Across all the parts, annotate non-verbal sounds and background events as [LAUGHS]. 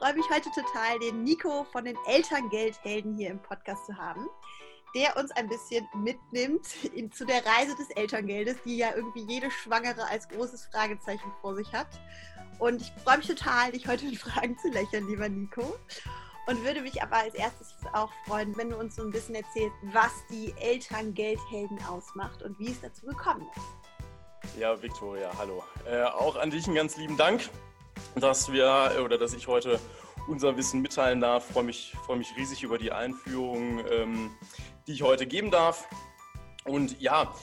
freue mich heute total, den Nico von den Elterngeldhelden hier im Podcast zu haben, der uns ein bisschen mitnimmt in, zu der Reise des Elterngeldes, die ja irgendwie jede Schwangere als großes Fragezeichen vor sich hat. Und ich freue mich total, dich heute mit Fragen zu lächeln, lieber Nico. Und würde mich aber als erstes auch freuen, wenn du uns so ein bisschen erzählst, was die Elterngeldhelden ausmacht und wie es dazu gekommen ist. Ja, Viktoria, hallo. Äh, auch an dich einen ganz lieben Dank dass wir oder dass ich heute unser Wissen mitteilen darf. Freue mich, freue mich riesig über die Einführung, ähm, die ich heute geben darf. Und ja,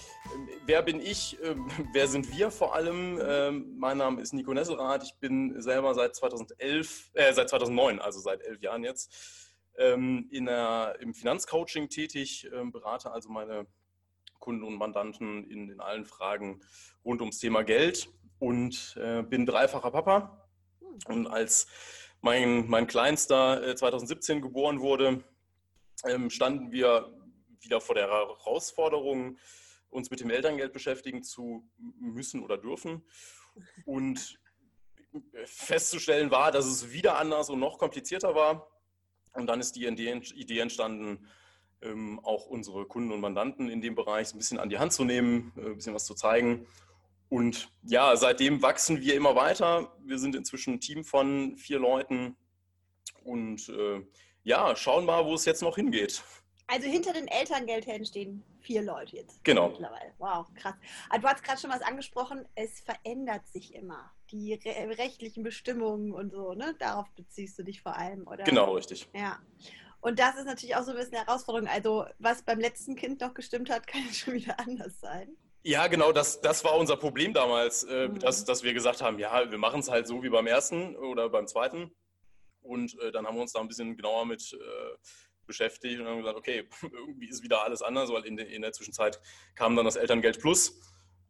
wer bin ich? Ähm, wer sind wir vor allem? Ähm, mein Name ist Nico Nesselrath. Ich bin selber seit 2011, äh, seit 2009, also seit elf Jahren jetzt, ähm, in der, im Finanzcoaching tätig, berate also meine Kunden und Mandanten in, in allen Fragen rund ums Thema Geld und äh, bin dreifacher Papa und als mein, mein Kleinster 2017 äh, geboren wurde, ähm, standen wir wieder vor der Herausforderung, uns mit dem Elterngeld beschäftigen zu müssen oder dürfen. Und festzustellen war, dass es wieder anders und noch komplizierter war. Und dann ist die Idee entstanden, ähm, auch unsere Kunden und Mandanten in dem Bereich ein bisschen an die Hand zu nehmen, äh, ein bisschen was zu zeigen und ja, seitdem wachsen wir immer weiter. Wir sind inzwischen ein Team von vier Leuten und äh, ja, schauen mal, wo es jetzt noch hingeht. Also hinter den Elterngeldhelden stehen vier Leute jetzt. Genau. Mittlerweile. Wow, krass. Also du hast gerade schon was angesprochen, es verändert sich immer. Die re rechtlichen Bestimmungen und so, ne? Darauf beziehst du dich vor allem, oder? Genau, richtig. Ja. Und das ist natürlich auch so ein bisschen eine Herausforderung. Also, was beim letzten Kind noch gestimmt hat, [LAUGHS] kann schon wieder anders sein. Ja, genau, das, das war unser Problem damals, äh, mhm. dass, dass wir gesagt haben, ja, wir machen es halt so wie beim ersten oder beim zweiten. Und äh, dann haben wir uns da ein bisschen genauer mit äh, beschäftigt und haben gesagt, okay, [LAUGHS] irgendwie ist wieder alles anders, weil in, de, in der Zwischenzeit kam dann das Elterngeld Plus.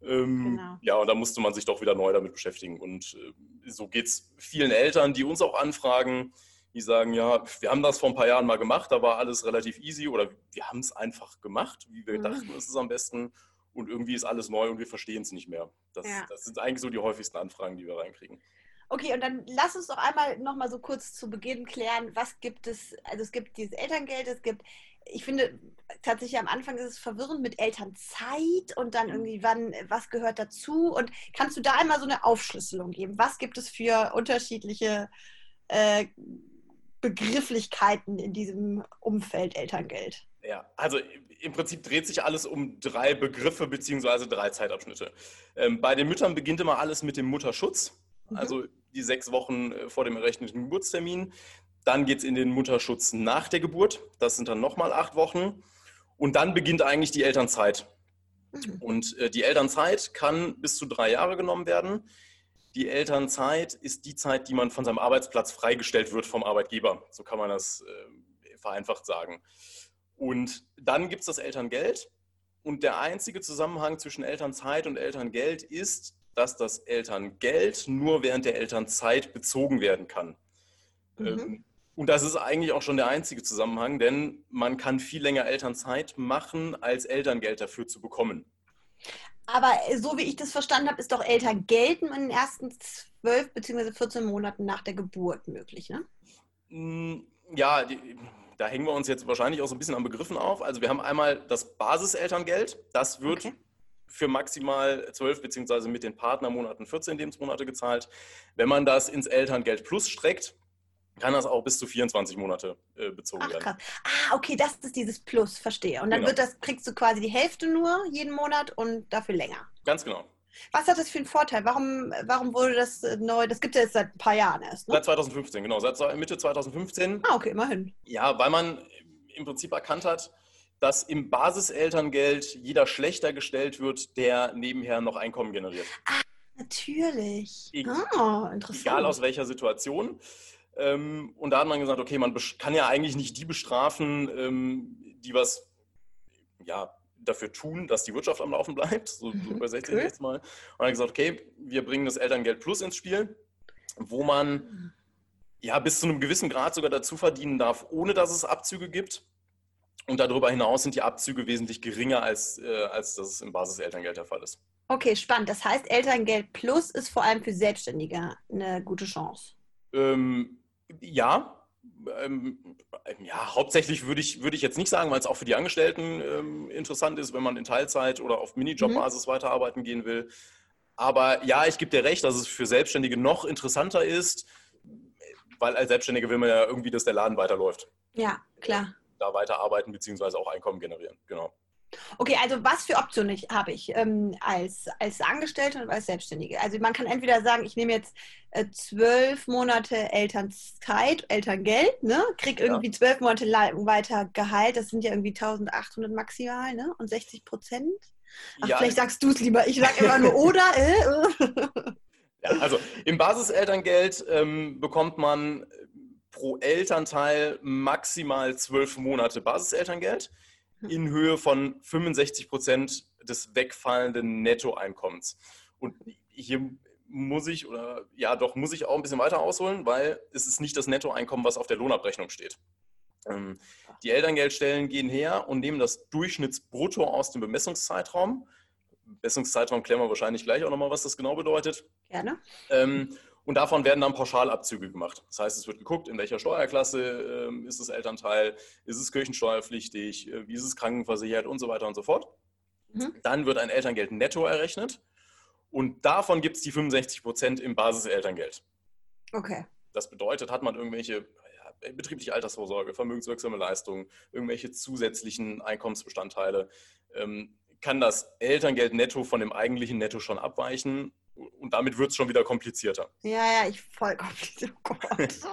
Ähm, genau. Ja, und da musste man sich doch wieder neu damit beschäftigen. Und äh, so geht es vielen Eltern, die uns auch anfragen, die sagen, ja, wir haben das vor ein paar Jahren mal gemacht, da war alles relativ easy oder wir haben es einfach gemacht, wie wir mhm. dachten, ist es am besten und irgendwie ist alles neu und wir verstehen es nicht mehr. Das, ja. das, sind eigentlich so die häufigsten Anfragen, die wir reinkriegen. Okay, und dann lass uns doch einmal noch mal so kurz zu Beginn klären, was gibt es, also es gibt dieses Elterngeld, es gibt, ich finde tatsächlich am Anfang ist es verwirrend mit Elternzeit und dann mhm. irgendwie wann, was gehört dazu und kannst du da einmal so eine Aufschlüsselung geben? Was gibt es für unterschiedliche äh, Begrifflichkeiten in diesem Umfeld Elterngeld? Ja, also im Prinzip dreht sich alles um drei Begriffe bzw. drei Zeitabschnitte. Ähm, bei den Müttern beginnt immer alles mit dem Mutterschutz, mhm. also die sechs Wochen äh, vor dem errechneten Geburtstermin. Dann geht es in den Mutterschutz nach der Geburt, das sind dann nochmal acht Wochen. Und dann beginnt eigentlich die Elternzeit. Mhm. Und äh, die Elternzeit kann bis zu drei Jahre genommen werden. Die Elternzeit ist die Zeit, die man von seinem Arbeitsplatz freigestellt wird vom Arbeitgeber. So kann man das äh, vereinfacht sagen. Und dann gibt es das Elterngeld. Und der einzige Zusammenhang zwischen Elternzeit und Elterngeld ist, dass das Elterngeld nur während der Elternzeit bezogen werden kann. Mhm. Ähm, und das ist eigentlich auch schon der einzige Zusammenhang, denn man kann viel länger Elternzeit machen, als Elterngeld dafür zu bekommen. Aber so wie ich das verstanden habe, ist doch Elterngeld in den ersten zwölf bzw. 14 Monaten nach der Geburt möglich, ne? Mm, ja, die, da hängen wir uns jetzt wahrscheinlich auch so ein bisschen an Begriffen auf. Also wir haben einmal das Basiselterngeld. Das wird okay. für maximal 12 beziehungsweise mit den Partnermonaten 14 Lebensmonate gezahlt. Wenn man das ins Elterngeld Plus streckt, kann das auch bis zu 24 Monate äh, bezogen Ach, werden. Krass. Ah, okay, das ist dieses Plus, verstehe. Und dann genau. wird das, kriegst du quasi die Hälfte nur jeden Monat und dafür länger. Ganz genau. Was hat das für einen Vorteil? Warum, warum wurde das äh, neu? Das gibt es ja jetzt seit ein paar Jahren erst. Ne? Seit 2015, genau. Seit Mitte 2015. Ah, okay, immerhin. Ja, weil man im Prinzip erkannt hat, dass im Basiselterngeld jeder schlechter gestellt wird, der nebenher noch Einkommen generiert. Ah, natürlich. E ah, interessant. Egal aus welcher Situation. Ähm, und da hat man gesagt, okay, man kann ja eigentlich nicht die bestrafen, ähm, die was ja, dafür tun, dass die Wirtschaft am Laufen bleibt. So, so mhm, übersetze ich jetzt mal. Und dann gesagt, okay, wir bringen das Elterngeld Plus ins Spiel, wo man ja bis zu einem gewissen Grad sogar dazu verdienen darf, ohne dass es Abzüge gibt. Und darüber hinaus sind die Abzüge wesentlich geringer, als, äh, als das im Basis-Elterngeld der Fall ist. Okay, spannend. Das heißt, Elterngeld Plus ist vor allem für Selbstständige eine gute Chance. Ähm, Ja, ähm, ja, hauptsächlich würde ich, würde ich jetzt nicht sagen, weil es auch für die Angestellten ähm, interessant ist, wenn man in Teilzeit oder auf Minijob-Basis mhm. weiterarbeiten gehen will. Aber ja, ich gebe dir recht, dass es für Selbstständige noch interessanter ist, weil als Selbstständige will man ja irgendwie, dass der Laden weiterläuft. Ja, klar. Da weiterarbeiten bzw. auch Einkommen generieren, genau. Okay, also was für Optionen habe ich ähm, als, als Angestellte und als Selbstständige? Also man kann entweder sagen, ich nehme jetzt äh, zwölf Monate Elternzeit, Elterngeld, ne? kriege irgendwie zwölf Monate weiter Gehalt, das sind ja irgendwie 1800 maximal ne? und 60 Prozent. Ach, ja. vielleicht sagst du es lieber, ich sage immer nur oder. Äh? [LAUGHS] ja, also im Basiselterngeld ähm, bekommt man pro Elternteil maximal zwölf Monate Basiselterngeld. In Höhe von 65 Prozent des wegfallenden Nettoeinkommens. Und hier muss ich, oder ja, doch, muss ich auch ein bisschen weiter ausholen, weil es ist nicht das Nettoeinkommen, was auf der Lohnabrechnung steht. Ähm, die Elterngeldstellen gehen her und nehmen das Durchschnittsbrutto aus dem Bemessungszeitraum. Bemessungszeitraum klären wir wahrscheinlich gleich auch nochmal, was das genau bedeutet. Gerne. Ähm, und davon werden dann Pauschalabzüge gemacht. Das heißt, es wird geguckt, in welcher Steuerklasse äh, ist das Elternteil, ist es kirchensteuerpflichtig, äh, wie ist es krankenversichert und so weiter und so fort. Mhm. Dann wird ein Elterngeld netto errechnet und davon gibt es die 65 Prozent im Basiselterngeld. Okay. Das bedeutet, hat man irgendwelche ja, betriebliche Altersvorsorge, vermögenswirksame Leistungen, irgendwelche zusätzlichen Einkommensbestandteile, ähm, kann das Elterngeld netto von dem eigentlichen Netto schon abweichen und damit wird es schon wieder komplizierter. Ja, ja, ich voll kompliziert. Oh Gott. [LAUGHS]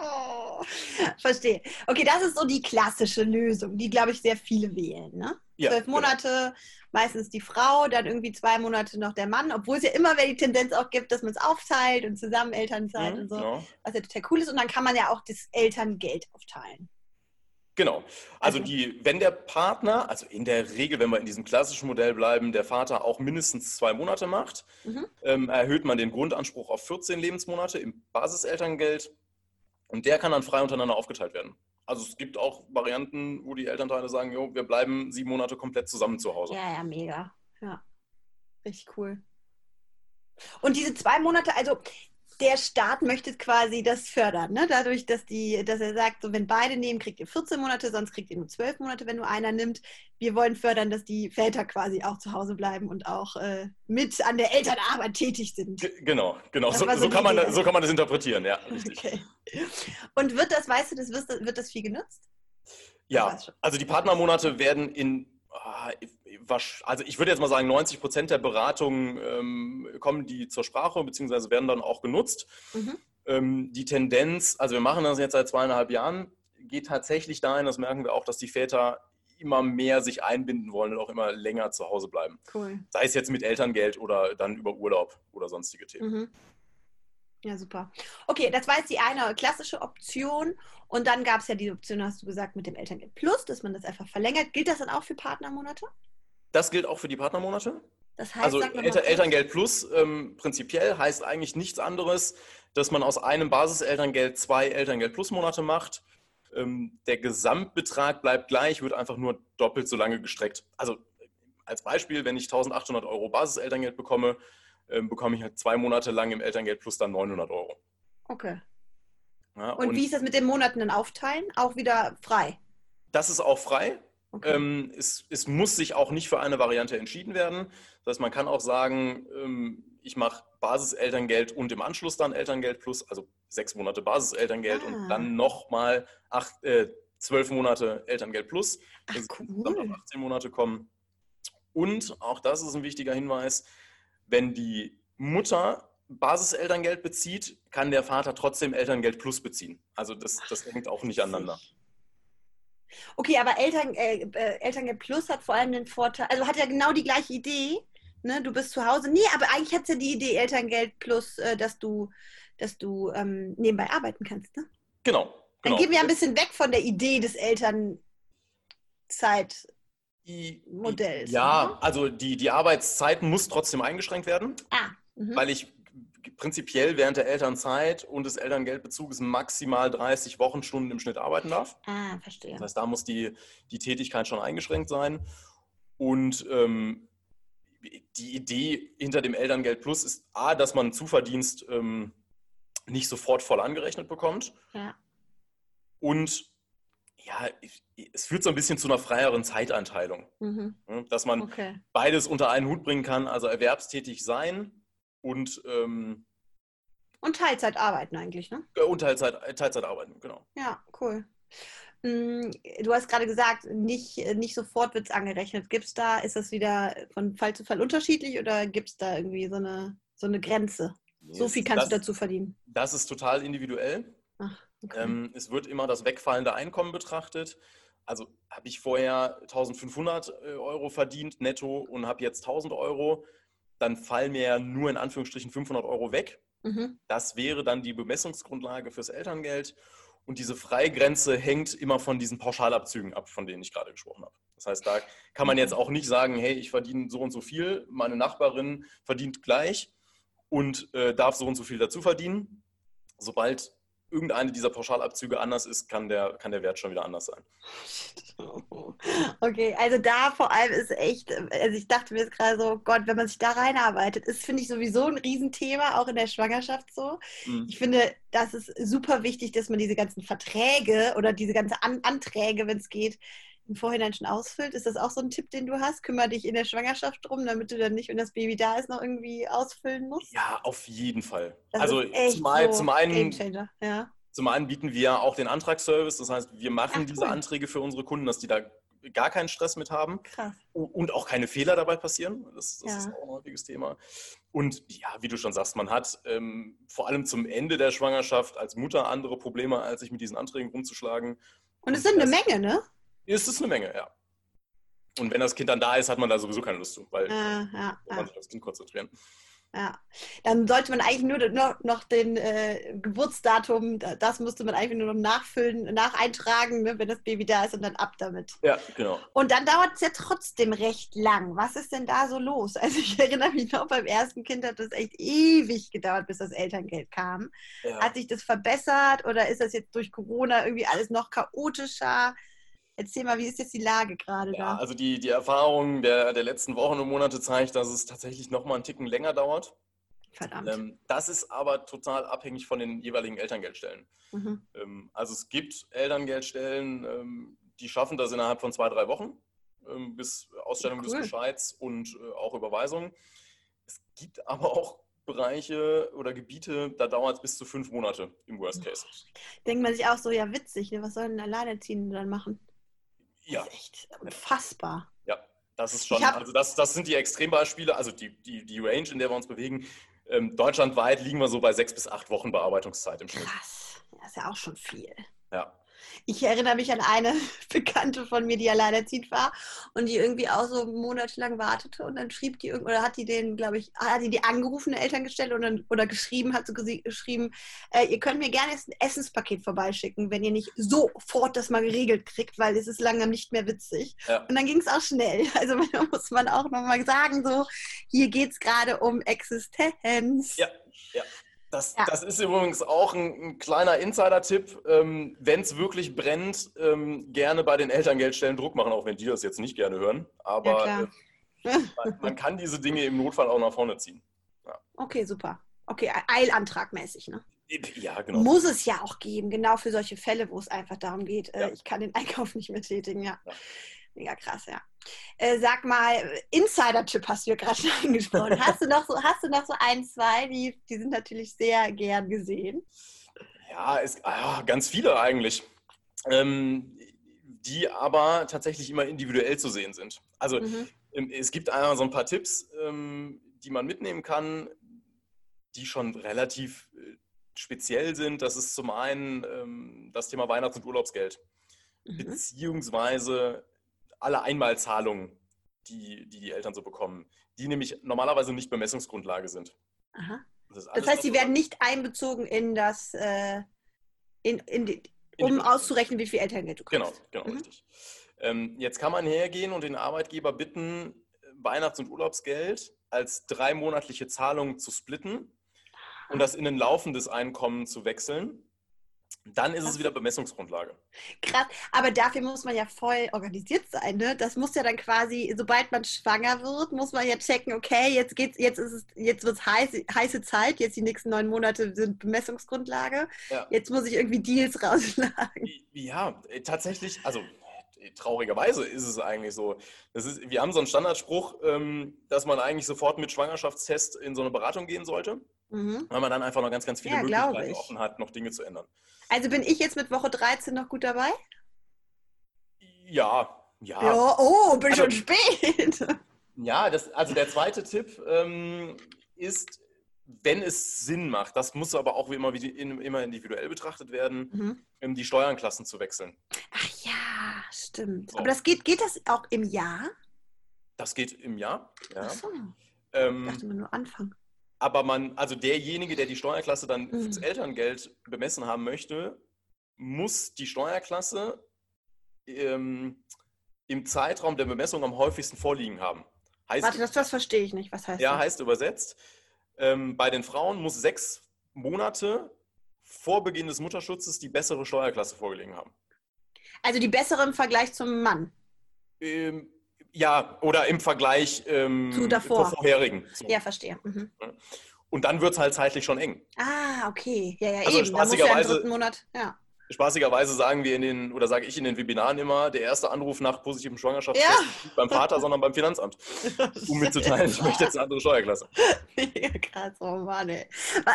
Oh. Verstehe. Okay, das ist so die klassische Lösung, die, glaube ich, sehr viele wählen. Ne? Ja, Zwölf genau. Monate, genau. meistens die Frau, dann irgendwie zwei Monate noch der Mann, obwohl es ja immer wieder die Tendenz auch gibt, dass man es aufteilt und zusammen Elternzeit mhm, und so, genau. was ja total cool ist. Und dann kann man ja auch das Elterngeld aufteilen. Genau. Also, die, wenn der Partner, also in der Regel, wenn wir in diesem klassischen Modell bleiben, der Vater auch mindestens zwei Monate macht, mhm. ähm, erhöht man den Grundanspruch auf 14 Lebensmonate im Basiselterngeld und der kann dann frei untereinander aufgeteilt werden. Also es gibt auch Varianten, wo die Elternteile sagen, jo, wir bleiben sieben Monate komplett zusammen zu Hause. Ja, ja, mega. Ja, richtig cool. Und diese zwei Monate, also der Staat möchte quasi das fördern, ne? dadurch, dass, die, dass er sagt, so, wenn beide nehmen, kriegt ihr 14 Monate, sonst kriegt ihr nur 12 Monate, wenn nur einer nimmt. Wir wollen fördern, dass die Väter quasi auch zu Hause bleiben und auch äh, mit an der Elternarbeit tätig sind. G genau, genau. So, so, so, kann man, so kann man das interpretieren, ja. Richtig. Okay. Und wird das, weißt du, das, wird, wird das viel genutzt? Ja, also die Partnermonate werden in also ich würde jetzt mal sagen, 90 Prozent der Beratungen ähm, kommen die zur Sprache bzw. werden dann auch genutzt. Mhm. Ähm, die Tendenz, also wir machen das jetzt seit zweieinhalb Jahren, geht tatsächlich dahin, das merken wir auch, dass die Väter immer mehr sich einbinden wollen und auch immer länger zu Hause bleiben. Cool. Sei es jetzt mit Elterngeld oder dann über Urlaub oder sonstige Themen. Mhm. Ja, super. Okay, das war jetzt die eine klassische Option. Und dann gab es ja die Option, hast du gesagt, mit dem Elterngeld Plus, dass man das einfach verlängert. Gilt das dann auch für Partnermonate? Das gilt auch für die Partnermonate. Das heißt, also Elter Elterngeld Plus ähm, prinzipiell heißt eigentlich nichts anderes, dass man aus einem Basiselterngeld zwei Elterngeld Plus Monate macht. Ähm, der Gesamtbetrag bleibt gleich, wird einfach nur doppelt so lange gestreckt. Also als Beispiel, wenn ich 1800 Euro Basiselterngeld bekomme, ähm, bekomme ich halt zwei Monate lang im Elterngeld Plus dann 900 Euro. Okay. Ja, und, und wie ist das mit den Monaten dann aufteilen? Auch wieder frei? Das ist auch frei. Okay. Ähm, es, es, muss sich auch nicht für eine Variante entschieden werden. Das heißt, man kann auch sagen, ähm, ich mache Basiselterngeld und im Anschluss dann Elterngeld plus, also sechs Monate Basiselterngeld ah. und dann nochmal äh, zwölf Monate Elterngeld plus. Ach, cool. Dann auf 18 Monate kommen. Und auch das ist ein wichtiger Hinweis, wenn die Mutter Basiselterngeld bezieht, kann der Vater trotzdem Elterngeld plus beziehen. Also das, das hängt auch nicht aneinander. Okay, aber Eltern, äh, äh, Elterngeld Plus hat vor allem den Vorteil, also hat ja genau die gleiche Idee. Ne? Du bist zu Hause. Nee, aber eigentlich hat es ja die Idee Elterngeld Plus, äh, dass du, dass du ähm, nebenbei arbeiten kannst. Ne? Genau, genau. Dann gehen wir ein bisschen weg von der Idee des Elternzeitmodells. Ja, ne? also die, die Arbeitszeit muss trotzdem eingeschränkt werden. Ah. Mhm. Weil ich prinzipiell während der Elternzeit und des Elterngeldbezuges maximal 30 Wochenstunden im Schnitt arbeiten darf. Ah, verstehe. Das heißt, da muss die, die Tätigkeit schon eingeschränkt sein. Und ähm, die Idee hinter dem Elterngeld Plus ist A, dass man Zuverdienst ähm, nicht sofort voll angerechnet bekommt. Ja. Und ja, es führt so ein bisschen zu einer freieren Zeiteinteilung. Mhm. Ne, dass man okay. beides unter einen Hut bringen kann, also erwerbstätig sein und ähm, und Teilzeit arbeiten eigentlich, ne? Und Teilzeit, Teilzeit arbeiten, genau. Ja, cool. Mm, du hast gerade gesagt, nicht, nicht sofort wird es angerechnet. Gibt es da, ist das wieder von Fall zu Fall unterschiedlich oder gibt es da irgendwie so eine, so eine Grenze? Nee, so viel kannst das, du dazu verdienen. Das ist total individuell. Ach, okay. ähm, es wird immer das wegfallende Einkommen betrachtet. Also habe ich vorher 1500 äh, Euro verdient netto und habe jetzt 1000 Euro, dann fallen mir ja nur in Anführungsstrichen 500 Euro weg. Mhm. Das wäre dann die Bemessungsgrundlage fürs Elterngeld. Und diese Freigrenze hängt immer von diesen Pauschalabzügen ab, von denen ich gerade gesprochen habe. Das heißt, da kann man jetzt auch nicht sagen, hey, ich verdiene so und so viel, meine Nachbarin verdient gleich und äh, darf so und so viel dazu verdienen. Sobald irgendeine dieser Pauschalabzüge anders ist, kann der, kann der Wert schon wieder anders sein. [LAUGHS] Okay, also da vor allem ist echt, also ich dachte mir jetzt gerade so, Gott, wenn man sich da reinarbeitet, ist, finde ich, sowieso ein Riesenthema, auch in der Schwangerschaft so. Mhm. Ich finde, das ist super wichtig, dass man diese ganzen Verträge oder diese ganzen An Anträge, wenn es geht, im Vorhinein schon ausfüllt. Ist das auch so ein Tipp, den du hast? Kümmer dich in der Schwangerschaft drum, damit du dann nicht, wenn das Baby da ist, noch irgendwie ausfüllen musst? Ja, auf jeden Fall. Das also zum, so zum, einen, ja. zum einen bieten wir auch den Antragsservice. Das heißt, wir machen Ach, diese Anträge für unsere Kunden, dass die da gar keinen Stress mit haben Krass. und auch keine Fehler dabei passieren. Das, das ja. ist auch ein häufiges Thema. Und ja, wie du schon sagst, man hat ähm, vor allem zum Ende der Schwangerschaft als Mutter andere Probleme, als sich mit diesen Anträgen rumzuschlagen. Und es sind eine Menge, ne? Ist es eine Menge, ja. Und wenn das Kind dann da ist, hat man da sowieso keine Lust zu, weil ja, ja, man ja. sich auf das Kind konzentrieren. Ja, dann sollte man eigentlich nur noch, noch den äh, Geburtsdatum, das müsste man eigentlich nur noch nachfüllen, nacheintragen, ne, wenn das Baby da ist und dann ab damit. Ja, genau. Und dann dauert es ja trotzdem recht lang. Was ist denn da so los? [LAUGHS] Also ich erinnere mich noch, beim ersten Kind hat es echt ewig gedauert, bis das Elterngeld kam. Ja. Hat sich das verbessert oder ist das jetzt durch Corona irgendwie alles noch chaotischer? Erzähl mal, wie ist jetzt die Lage gerade ja, da? Also die, die Erfahrung der, der letzten Wochen und Monate zeigt, dass es tatsächlich noch mal einen Ticken länger dauert. Verdammt. Ähm, das ist aber total abhängig von den jeweiligen Elterngeldstellen. Mhm. Ähm, also es gibt Elterngeldstellen, ähm, die schaffen das innerhalb von zwei, drei Wochen ähm, bis Ausstellung cool. des Bescheids und äh, auch Überweisung. Es gibt aber auch Bereiche oder Gebiete, da dauert es bis zu fünf Monate im Worst Case. Denkt man sich auch so, ja witzig, ne? was sollen Alleinerziehende dann machen? Ja. Das ist echt unfassbar. Ja, das ist schon, also das, das sind die Extrembeispiele, also die, die, die Range, in der wir uns bewegen. Ähm, deutschlandweit liegen wir so bei sechs bis acht Wochen Bearbeitungszeit im Schnitt. Krass, das ist ja auch schon viel. Ja. Ich erinnere mich an eine [LAUGHS] Bekannte von mir, die alleinerziehend war und die irgendwie auch so monatelang wartete und dann schrieb die oder hat die den, glaube ich, hat die die angerufene Eltern gestellt und dann, oder geschrieben, hat sie geschrieben, äh, ihr könnt mir gerne ein Essenspaket vorbeischicken, wenn ihr nicht sofort das mal geregelt kriegt, weil es ist langsam nicht mehr witzig. Ja. Und dann ging es auch schnell. [LAUGHS] Also da muss man auch nochmal sagen, so, hier geht es gerade um Existenz. Ja, ja. Das, ja. das ist übrigens auch ein, ein kleiner Insider-Tipp. Ähm, wenn es wirklich brennt, ähm, gerne bei den Elterngeldstellen Druck machen, auch wenn die das jetzt nicht gerne hören. Aber ja, äh, man, man, kann diese Dinge im Notfall auch nach vorne ziehen. Ja. Okay, super. Okay, Eilantragmäßig, ne? Ja, genau. Muss es ja auch geben, genau für solche Fälle, wo es einfach darum geht, äh, ich kann den Einkauf nicht mehr tätigen, ja. Mega krass, ja. Äh, sag mal, Insider-Tipp hast du ja gerade [LAUGHS] schon angesprochen. hast, du noch so, hast du noch so ein, zwei, die, die sind natürlich sehr gern gesehen? Ja, es, ah, ganz viele eigentlich. Ähm, die aber tatsächlich immer individuell zu sehen sind. Also mhm. Ähm, es gibt einmal so ein paar Tipps, ähm, die man mitnehmen kann, die schon relativ äh, speziell sind. Das ist zum einen ähm, das Thema Weihnachts- und Urlaubsgeld. Mhm. Beziehungsweise alle Einmalzahlungen, die, die die Eltern so bekommen, die nämlich normalerweise nicht Bemessungsgrundlage sind. Aha. Das, das heißt, sie werden nicht einbezogen in das, äh, in, in die, um auszurechnen, wie viel Elterngeld du kriegst. Genau, genau, mhm. richtig. Ähm, jetzt kann man hergehen und den Arbeitgeber bitten, Weihnachts- und Urlaubsgeld als dreimonatliche Zahlung zu splitten und das in ein laufendes Einkommen zu wechseln. Dann ist es wieder Bemessungsgrundlage. Krass, aber dafür muss man ja voll organisiert sein, ne? Das muss ja dann quasi, sobald man schwanger wird, muss man ja checken, okay, jetzt geht's, jetzt ist es, jetzt wird es heiß, heiße Zeit, jetzt die nächsten neun Monate sind Bemessungsgrundlage. Ja. Jetzt muss ich irgendwie Deals [LAUGHS] rausschlagen. Ja, äh, tatsächlich, also äh, traurigerweise ist es eigentlich so. Das ist, wir haben so einen Standardspruch, ähm, dass man eigentlich sofort mit Schwangerschaftstest in so eine Beratung gehen sollte. Mhm. Weil man dann einfach noch ganz, ganz viele ja, Möglichkeiten offen hat, noch Dinge zu ändern. Also bin ich jetzt mit Woche 13 noch gut dabei? Ja, ja. ja oh, bin also, schon spät. [LAUGHS] Ja, das, also der zweite Tipp ähm, ist, wenn es Sinn macht, das muss aber auch immer, immer individuell betrachtet werden, mhm. Ähm, die Steuernklassen zu wechseln. Ach ja, stimmt. So. Aber das geht, geht das auch im Jahr? Das geht im Jahr, ja. Ach so. Ähm, ich dachte immer nur Anfang aber man, also derjenige, der die Steuerklasse dann mhm. fürs Elterngeld bemessen haben möchte, muss die Steuerklasse ähm, im Zeitraum der Bemessung am häufigsten vorliegen haben. Heißt, Warte, das, das verstehe ich nicht. Was heißt ja, das? heißt übersetzt, ähm, bei den Frauen muss sechs Monate vor Beginn des Mutterschutzes die bessere Steuerklasse vorgelegen haben. Also die bessere im Vergleich zum Mann? Ähm, ja, oder im Vergleich ähm, Zu davor. zur vorherigen. So. Ja, verstehe. Mhm. Und dann wird es halt zeitlich schon eng. Ah, okay. Ja, ja, also eben. Spaßigerweise, ja Monat, ja. Spaßigerweise sagen wir in den, oder sage ich in den Webinaren immer, der erste Anruf nach positivem Schwangerschaftstest ja. nicht beim Vater, sondern beim Finanzamt. [LAUGHS] Um mitzuteilen, ich möchte jetzt eine andere Steuerklasse. Ja, krass, oh Mann, ey.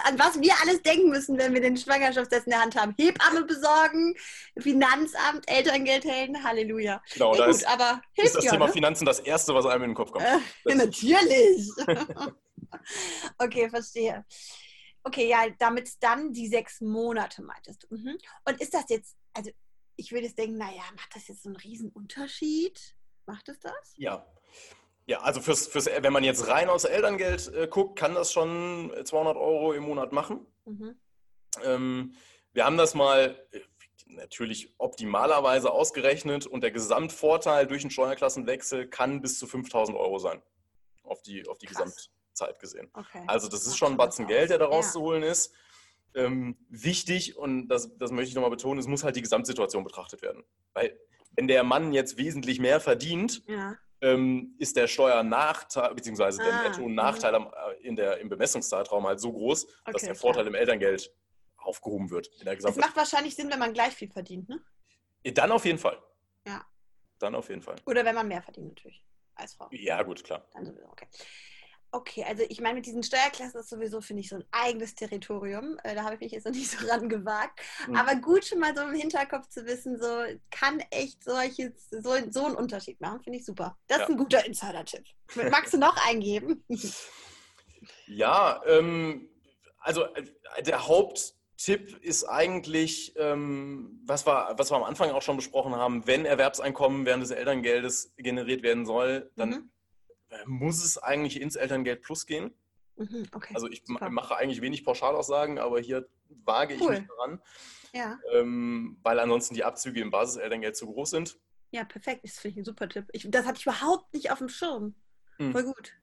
An was wir alles denken müssen, wenn wir den Schwangerschaftstest in der Hand haben. Hebamme besorgen, Finanzamt, Elterngeld helden, Halleluja. Genau, ja, da gut, ist, aber ist das ja, Thema ne? Finanzen das Erste, was einem in den Kopf kommt. Äh, [LAUGHS] natürlich. [LAUGHS] okay, verstehe. Okay, ja, damit dann die sechs Monate meintest du. Mhm. Und ist das jetzt, also ich würde jetzt denken, naja, macht das jetzt so einen riesen Unterschied? Macht es das? Ja. Ja, also fürs, fürs, wenn man jetzt rein aus Elterngeld äh, guckt, kann das schon 200 Euro im Monat machen. Mhm. Ähm, wir haben das mal äh, natürlich optimalerweise ausgerechnet und der Gesamtvorteil durch einen Steuerklassenwechsel kann bis zu 5000 Euro sein auf die, auf die Gesamt, Zeit gesehen. Okay. Also das ist schon ein Batzen Geld, der da rauszuholen ja. ist. Ähm, wichtig, und das, das möchte ich nochmal betonen, es muss halt die Gesamtsituation betrachtet werden. Weil wenn der Mann jetzt wesentlich mehr verdient, ja. ähm, ist der Steuernachteil, beziehungsweise der ah, Netto-Nachteil mhm. in der, im Bemessungszeitraum halt so groß, okay, dass der Vorteil klar. im Elterngeld aufgehoben wird. In der das macht wahrscheinlich Sinn, wenn man gleich viel verdient, ne? Dann auf jeden Fall. Ja. Dann auf jeden Fall. Oder wenn man mehr verdient, natürlich, als Frau. Ja, gut, klar. Dann sowieso, okay. Okay, also ich meine, mit diesen Steuerklassen ist sowieso, finde ich, so ein eigenes Territorium. Äh, da habe ich mich jetzt noch nicht [LAUGHS] so ran gewagt. Mhm. Aber gut, schon mal so im Hinterkopf zu wissen, so kann echt solches, so, so einen Unterschied machen, finde ich super. Das ja. ist ein guter Insider-Tipp. Magst du noch [LAUGHS] eingeben? Ja, ähm, also äh, der Haupttipp ist eigentlich, ähm, was, wir, was wir am Anfang auch schon besprochen haben, wenn Erwerbseinkommen während des Elterngeldes generiert werden soll, dann mhm muss es eigentlich ins Elterngeld Plus gehen. Mhm, okay, also ich super. mache eigentlich wenig Pauschalaussagen, aber hier wage ich mich daran, ja. ähm, weil ansonsten die Abzüge im Basiselterngeld zu groß sind. Ja, perfekt. Das finde ich ein super Tipp. Ich, das hatte ich überhaupt nicht auf dem Schirm. Mhm. Voll gut.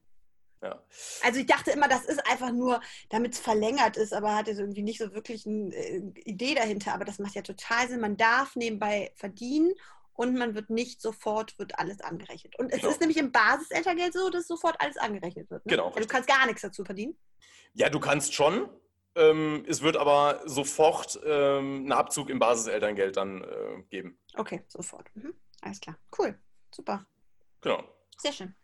Ja. Also ich dachte immer, das ist einfach nur, damit es verlängert ist, aber hatte irgendwie nicht so wirklich eine äh, Idee dahinter. Aber das macht ja total Sinn. Man darf nebenbei verdienen und man wird nicht sofort, wird alles angerechnet. Und es genau. ist nämlich im Basiselterngeld so, dass sofort alles angerechnet wird. Ne? Genau. Also du kannst gar nichts dazu verdienen. Ja, du kannst schon. Ähm, es wird aber sofort ähm, einen Abzug im Basiselterngeld dann äh, geben. Okay, sofort. Mhm. Alles klar. Cool. Super. Genau. Sehr schön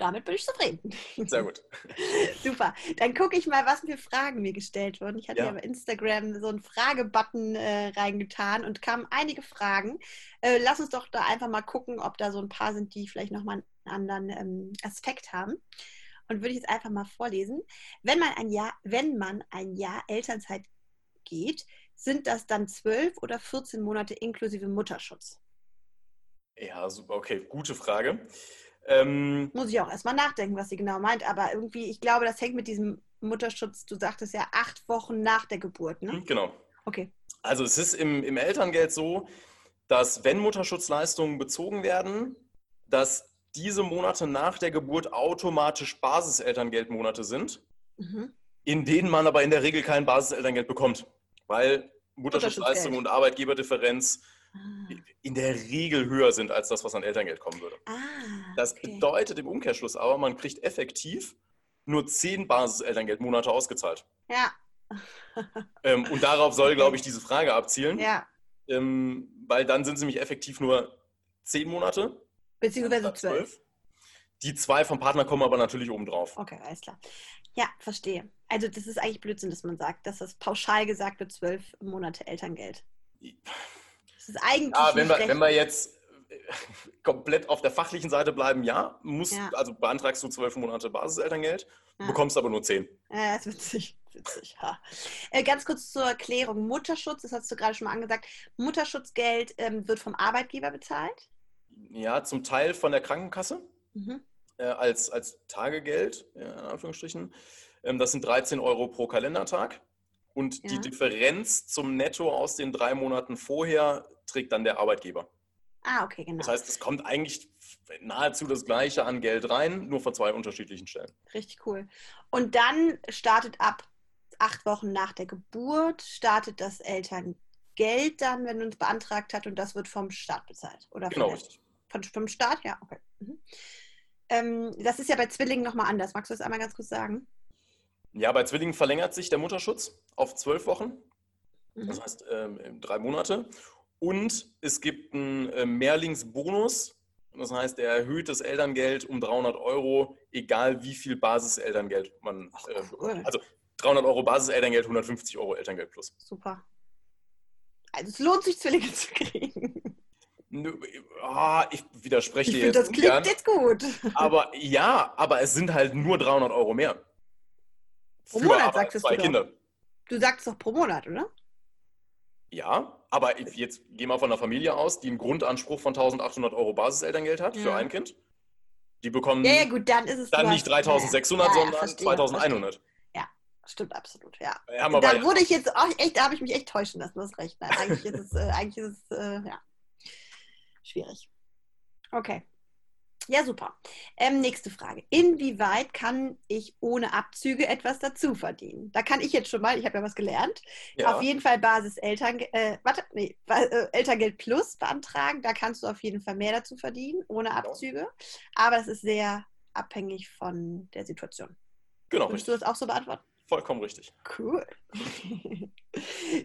damit bin ich zufrieden. Sehr gut. [LAUGHS] Super. Dann gucke ich mal, was für Fragen mir gestellt wurden. Ich hatte ja, bei Instagram so einen Fragebutton äh, reingetan und kamen einige Fragen. Äh, lass uns doch da einfach mal gucken, ob da so ein paar sind, die vielleicht nochmal einen anderen ähm, Aspekt haben. Und würde ich jetzt einfach mal vorlesen. Wenn man ein Jahr, wenn man ein Jahr Elternzeit geht, sind das dann zwölf oder 14 Monate inklusive Mutterschutz? Ja, super. Okay, gute Frage. Ähm, Muss ich auch erstmal nachdenken, was sie genau meint. Aber irgendwie, ich glaube, das hängt mit diesem Mutterschutz, du sagtest ja, acht Wochen nach der Geburt, ne? Genau. Okay. Also es ist im, im Elterngeld so, dass wenn Mutterschutzleistungen bezogen werden, dass diese Monate nach der Geburt automatisch Basiselterngeldmonate sind, mhm. in denen man aber in der Regel kein Basiselterngeld bekommt. Weil Mutterschutzleistung und Arbeitgeberdifferenz. In der Regel höher sind als das, was an Elterngeld kommen würde. Ah, okay. Das bedeutet im Umkehrschluss aber, man kriegt effektiv nur zehn Basis-Elterngeldmonate ausgezahlt. Ja. [LAUGHS] ähm, und darauf soll, glaube ich, diese Frage abzielen. Ja. Ähm, weil dann sind es nämlich effektiv nur zehn Monate. Beziehungsweise zwölf. Die zwei vom Partner kommen aber natürlich obendrauf. Okay, alles klar. Ja, verstehe. Also das ist eigentlich Blödsinn, dass man sagt, dass das pauschal gesagt wird, zwölf Monate Elterngeld. Das ist eigentlich. Ja, wenn, wir, wenn wir jetzt äh, [LAUGHS] komplett auf der fachlichen Seite bleiben, ja, musst, ja. also beantragst du zwölf Monate Basiselterngeld, ja. bekommst aber nur zehn. Ja, das ist witzig. [LAUGHS] witzig ja. Äh, ganz kurz zur Erklärung: Mutterschutz, das hast du gerade schon mal angesagt. Mutterschutzgeld ähm, wird vom Arbeitgeber bezahlt? Ja, zum Teil von der Krankenkasse. Mhm äh, als, als Tagegeld, in Anführungsstrichen. Ähm, das sind 13 Euro pro Kalendertag. Und die Differenz zum Netto aus den drei Monaten vorher trägt dann der Arbeitgeber. Ah, okay, genau. Das heißt, es kommt eigentlich nahezu das Gleiche an Geld rein, nur von zwei unterschiedlichen Stellen. Richtig cool. Und dann startet ab acht Wochen nach der Geburt, startet das Elterngeld dann, wenn man es beantragt hat und das wird vom Staat bezahlt. Oder genau, richtig. Von, vom Staat, ja, okay. Mhm. Ähm, das ist ja bei Zwillingen nochmal anders. Magst du das einmal ganz kurz sagen? Ja, bei Zwillingen verlängert sich der Mutterschutz auf zwölf Wochen. Mhm. Das heißt ähm, drei Monate. Und es gibt einen äh, Mehrlingsbonus. Das heißt, er erhöht das Elterngeld um 300 Euro, egal wie viel Basiselterngeld man Ach, äh, bekommt. Also 300 Euro Basiselterngeld, 150 Euro Elterngeld plus. Super. Also es lohnt sich, Zwillinge zu kriegen. Oh, ich widerspreche ich dir jetzt. Das klingt jetzt gut. Aber ja, aber es sind halt nur 300 Euro mehr. Pro Monat sagst du Kinder. Doch. Du sagst doch pro Monat, oder? Ja, aber jetzt geh mal von einer Familie aus, die einen Grundanspruch von 1800 Euro Basiselterngeld hat ja. für ein Kind. Die bekommen ja, ja, gut, dann, ist es dann nicht 3600, ja, sondern verstehe, 2100. Ja, stimmt absolut, ja. da wurde ich jetzt auch echt, da habe ich mich echt täuschen lassen, das recht. Nein, eigentlich ist es, äh, eigentlich ist es äh, ja schwierig. Okay. Ja, super. Ähm, nächste Frage. Inwieweit kann ich ohne Abzüge etwas dazu verdienen? Da kann ich jetzt schon mal, ich habe ja was gelernt, ja. auf jeden Fall Basis Eltern, äh, warte, nee, äh, Elterngeld Plus beantragen. Da kannst du auf jeden Fall mehr dazu verdienen, ohne Abzüge. Aber es ist sehr abhängig von der Situation. Genau. Würdest du das auch so beantworten? Vollkommen richtig. Cool. [LAUGHS]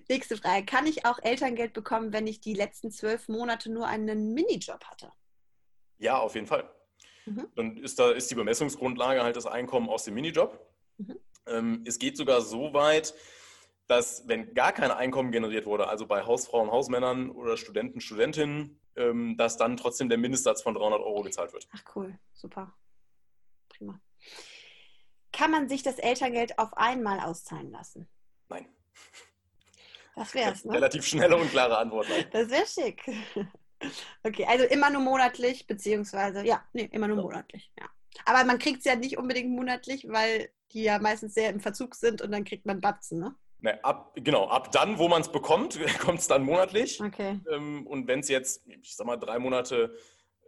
Nächste Frage. Kann ich auch Elterngeld bekommen, wenn ich die letzten zwölf Monate nur einen Minijob hatte? Ja, auf jeden Fall. Mhm. Dann ist, da, ist die Bemessungsgrundlage halt das Einkommen aus dem Minijob. Mhm. Ähm, es geht sogar so weit, dass wenn gar kein Einkommen generiert wurde, also bei Hausfrauen, Hausmännern oder Studenten, Studentinnen, ähm, dass dann trotzdem der Mindestsatz von 300 Euro gezahlt wird. Ach cool, super. Prima. Kann man sich das Elterngeld auf einmal auszahlen lassen? Nein. Das wäre es, ne? [LAUGHS] Relativ schnelle und klare Antwort. Nein. Das wäre schick. [LAUGHS] Okay, also immer nur monatlich, beziehungsweise, ja, nee, immer nur monatlich, ja. Aber man kriegt es ja nicht unbedingt monatlich, weil die ja meistens sehr im Verzug sind und dann kriegt man Batzen, ne? Ne, ab, genau, ab dann, wo man es bekommt, [LAUGHS] kommt es dann monatlich. Okay. Ähm, und wenn es jetzt, ich sag mal, drei Monate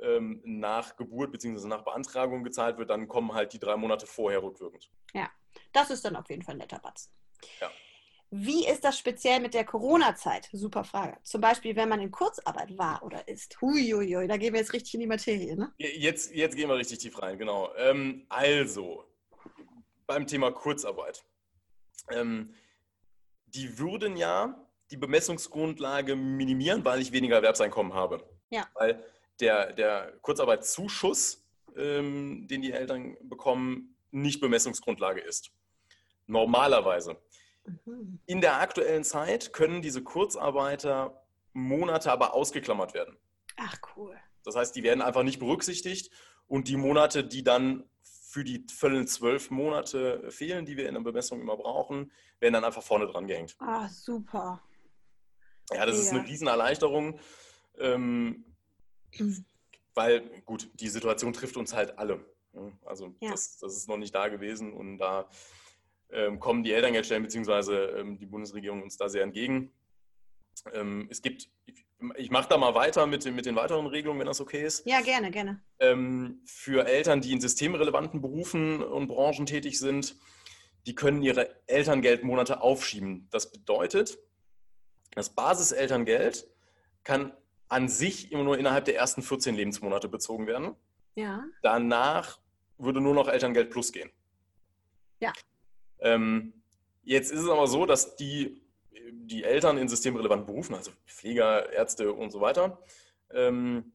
ähm, nach Geburt bzw. nach Beantragung gezahlt wird, dann kommen halt die drei Monate vorher rückwirkend. Ja, das ist dann auf jeden Fall ein netter Batzen. Ja. Wie ist das speziell mit der Corona-Zeit? Super Frage. Zum Beispiel, wenn man in Kurzarbeit war oder ist. Huiuiui, da gehen wir jetzt richtig in die Materie, ne? Jetzt, jetzt gehen wir richtig tief rein, genau. Ähm, also, beim Thema Kurzarbeit. Ähm, die würden ja die Bemessungsgrundlage minimieren, weil ich weniger Erwerbseinkommen habe. Ja. Weil der, der Kurzarbeitszuschuss, ähm, den die Eltern bekommen, nicht Bemessungsgrundlage ist. Normalerweise. Mhm. In der aktuellen Zeit können diese Kurzarbeiter Monate aber ausgeklammert werden. Ach cool. Das heißt, die werden einfach nicht berücksichtigt und die Monate, die dann für die vollen zwölf Monate fehlen, die wir in der Bemessung immer brauchen, werden dann einfach vorne dran gehängt. Ah, super. Ja, das Mega. ist eine Riesenerleichterung. Ähm, weil, gut, die Situation trifft uns halt alle. Also ja. das, das, ist noch nicht da gewesen und da kommen die Elterngeldstellen bzw. Ähm, die Bundesregierung uns da sehr entgegen. Ähm, es gibt, ich, mache da mal weiter mit, den, mit den weiteren Regelungen, wenn das okay ist. Ja, gerne, gerne. Ähm, für Eltern, die in systemrelevanten Berufen und Branchen tätig sind, die können ihre Elterngeldmonate aufschieben. Das bedeutet, Das Basiselterngeld kann an sich immer nur innerhalb der ersten 14 Lebensmonate bezogen werden. Ja. Danach würde nur noch Elterngeld Plus gehen. Ja. Ähm, jetzt ist es aber so, dass die, die Eltern in systemrelevanten Berufen, also Pfleger, Ärzte und so weiter, ähm,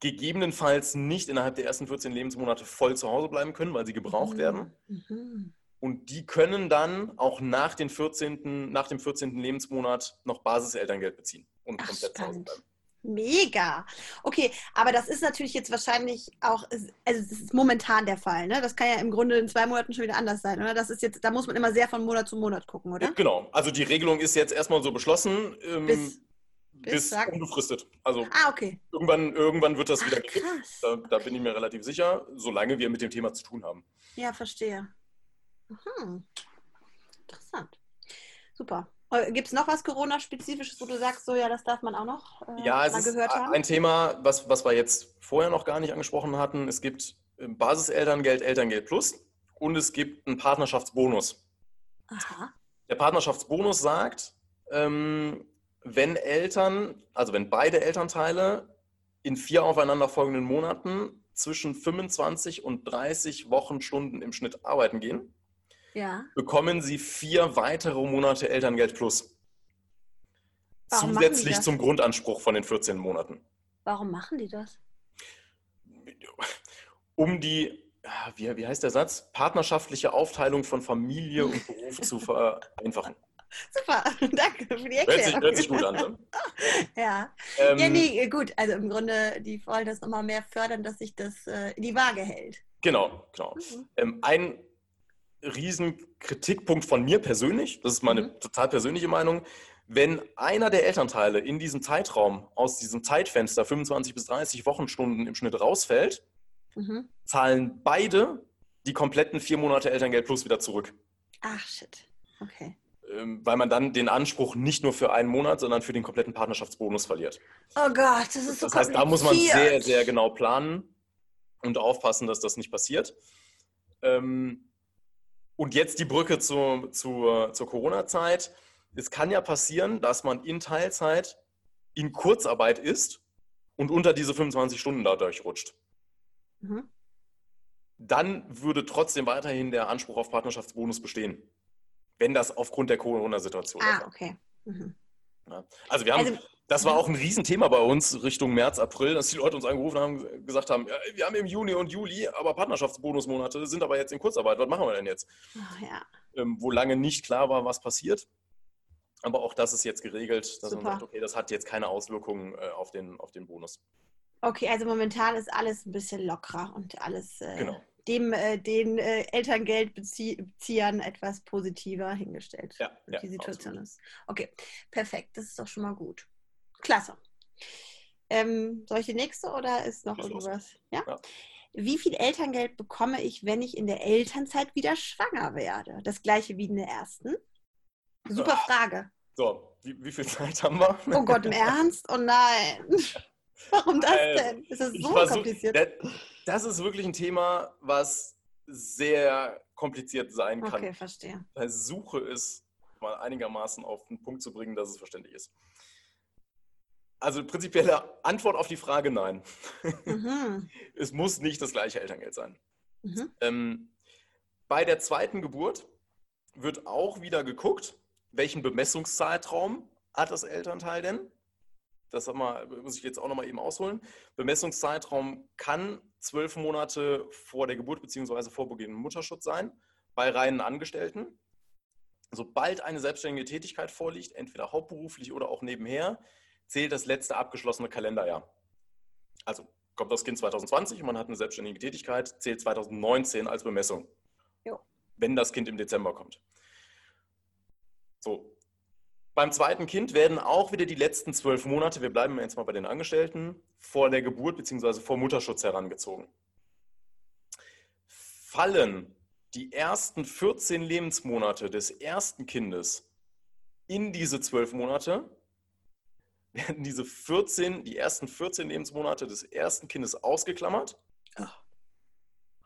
gegebenenfalls nicht innerhalb der ersten 14 Lebensmonate voll zu Hause bleiben können, weil sie gebraucht Mhm. werden. Mhm. Und die können dann auch nach, den 14., nach dem 14. Lebensmonat noch Basiselterngeld beziehen und Ach, komplett zu Hause spannend. bleiben. Mega. Okay, aber das ist natürlich jetzt wahrscheinlich auch, also das ist momentan der Fall, ne? Das kann ja im Grunde in zwei Monaten schon wieder anders sein, oder? Das ist jetzt, da muss man immer sehr von Monat zu Monat gucken, oder? Genau, also die Regelung ist jetzt erstmal so beschlossen, ähm, Bis- bis, bis unbefristet. Also Ah, okay. irgendwann, irgendwann wird das wieder Ach, gekippt. krass. Da, da bin ich mir relativ sicher, solange wir mit dem Thema zu tun haben. Ja, verstehe. Mhm. Interessant. Super. Gibt es noch was Corona-spezifisches, wo du sagst, so ja, das darf man auch noch äh, Ja, es mal ist gehört haben? ein Thema, was, was wir jetzt vorher noch gar nicht angesprochen hatten. Es gibt ähm, Basiselterngeld, Elterngeld Plus und es gibt einen Partnerschaftsbonus. Aha. Der Partnerschaftsbonus sagt, ähm, wenn Eltern, also wenn beide Elternteile in vier aufeinanderfolgenden Monaten zwischen 25 und 30 Wochenstunden im Schnitt arbeiten gehen, Ja. bekommen sie vier weitere Monate Elterngeld plus. Warum Zusätzlich zum Grundanspruch von den 14 Monaten. Warum machen die das? Um die, wie, wie heißt der Satz? Partnerschaftliche Aufteilung von Familie und Beruf zu [LAUGHS] vereinfachen. Super, [LAUGHS] danke für die Hört sich, Erklärung. hört sich gut an. Ne? [LAUGHS] Ja. Ähm, ja, nee, gut. Also im Grunde, die wollen das nochmal mehr fördern, dass sich das äh, in die Waage hält. Genau, genau. Mhm. Ähm, ein riesen Kritikpunkt von mir persönlich, das ist meine Mhm. total persönliche Meinung, wenn einer der Elternteile in diesem Zeitraum aus diesem Zeitfenster 25 bis 30 Wochenstunden im Schnitt rausfällt, Mhm. zahlen beide die kompletten vier Monate Elterngeld plus wieder zurück. Ach, shit. Okay. Ähm, weil man dann den Anspruch nicht nur für einen Monat, sondern für den kompletten Partnerschaftsbonus verliert. Oh Gott, das ist so Das heißt, da muss man sehr, sehr genau planen und aufpassen, dass das nicht passiert. Ähm, und jetzt die Brücke zu, zu, zur Corona-Zeit. Es kann ja passieren, dass man in Teilzeit in Kurzarbeit ist und unter diese 25 Stunden dadurch rutscht. Mhm. Dann würde trotzdem weiterhin der Anspruch auf Partnerschaftsbonus bestehen, wenn das aufgrund der Corona-Situation Ah, Fall okay. Mhm. Ja. Also wir haben, Also, das war auch ein Riesenthema bei uns Richtung März, April, dass die Leute uns angerufen haben gesagt haben, ja, wir haben im Juni und Juli aber Partnerschaftsbonusmonate, sind aber jetzt in Kurzarbeit, was machen wir denn jetzt? ach, ja. Ähm, wo lange nicht klar war, was passiert. Aber auch das ist jetzt geregelt, dass Super. man sagt, okay, das hat jetzt keine Auswirkungen äh, auf, den, auf den Bonus. Okay, also momentan ist alles ein bisschen lockerer und alles äh, Genau. dem äh, den äh, Elterngeldbeziehern etwas positiver hingestellt. Ja, ja, die Situation absolut. ist. Okay, perfekt. Das ist doch schon mal gut. Klasse. Ähm, soll ich die nächste oder ist noch irgendwas? Ja? Ja. Wie viel Elterngeld bekomme ich, wenn ich in der Elternzeit wieder schwanger werde? Das gleiche wie in der ersten? Super Ah. Frage. So, wie, wie viel Zeit haben wir? Oh Gott, im Ernst? Oh nein. [LAUGHS] Warum das Also, denn? Ist das so versuch- kompliziert? Das, das ist wirklich ein Thema, was sehr kompliziert sein kann. Okay, verstehe. versuche es mal einigermaßen auf den Punkt zu bringen, dass es verständlich ist. Also prinzipielle Antwort auf die Frage nein. Mhm. [LAUGHS] Es muss nicht das gleiche Elterngeld sein. Mhm. Ähm, bei der zweiten Geburt wird auch wieder geguckt, welchen Bemessungszeitraum hat das Elternteil denn? Das man, muss ich jetzt auch nochmal eben ausholen. Bemessungszeitraum kann zwölf Monate vor der Geburt bzw. vor Beginn Mutterschutz sein, bei reinen Angestellten. Sobald eine selbstständige Tätigkeit vorliegt, entweder hauptberuflich oder auch nebenher, zählt das letzte abgeschlossene Kalenderjahr. Also kommt das Kind 2020 und man hat eine selbstständige Tätigkeit, zählt 2019 als Bemessung. Jo. Wenn das Kind im Dezember kommt. So. Beim zweiten Kind werden auch wieder die letzten zwölf Monate, wir bleiben jetzt mal bei den Angestellten, vor der Geburt bzw. vor Mutterschutz herangezogen. Fallen die ersten 14 Lebensmonate des ersten Kindes in diese zwölf Monate, werden diese 14, die ersten 14 Lebensmonate des ersten Kindes ausgeklammert. Ach.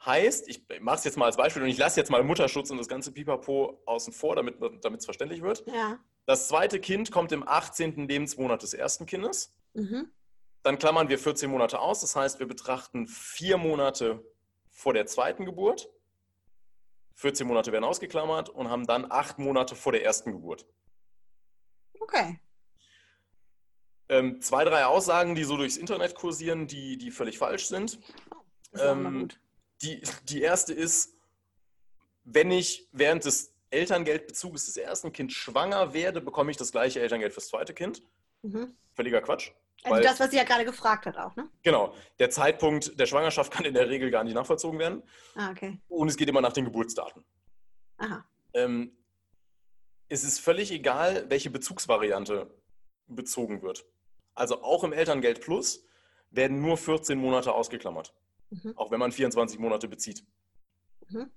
Heißt, ich mache es jetzt mal als Beispiel und ich lasse jetzt mal Mutterschutz und das ganze Pipapo außen vor, damit es verständlich wird. Ja. Das zweite Kind kommt im 18. Lebensmonat des ersten Kindes. Mhm. Dann klammern wir 14 Monate aus. Das heißt, wir betrachten vier Monate vor der zweiten Geburt. 14 Monate werden ausgeklammert und haben dann acht Monate vor der ersten Geburt. Okay. Ähm, zwei, drei Aussagen, die so durchs Internet kursieren, die, die völlig falsch sind. Ähm. Die, die erste ist, wenn ich während des Elterngeldbezuges des ersten Kindes schwanger werde, bekomme ich das gleiche Elterngeld fürs zweite Kind. Mhm. Völliger Quatsch. Also das, was sie ja gerade gefragt hat auch, ne? Genau, der Zeitpunkt der Schwangerschaft kann in der Regel gar nicht nachvollzogen werden Ah, okay. und es geht immer nach den Geburtsdaten. Aha. Ähm, es ist völlig egal, welche Bezugsvariante bezogen wird. Also auch im Elterngeld Plus werden nur 14 Monate ausgeklammert, Mhm. auch wenn man 24 Monate bezieht. Mhm.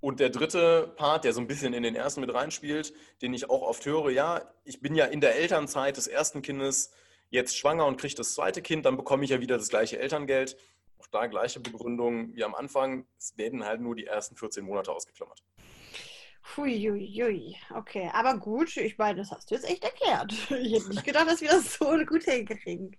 Und der dritte Part, der so ein bisschen in den ersten mit reinspielt, den ich auch oft höre, ja, ich bin ja in der Elternzeit des ersten Kindes jetzt schwanger und kriege das zweite Kind, dann bekomme ich ja wieder das gleiche Elterngeld. Auch da gleiche Begründung wie am Anfang, es werden halt nur die ersten 14 Monate ausgeklammert. Huiuiui. Okay, aber gut, ich meine, das hast du jetzt echt erklärt. [LAUGHS] Ich hätte nicht gedacht, dass wir das so [LAUGHS] gut hinkriegen.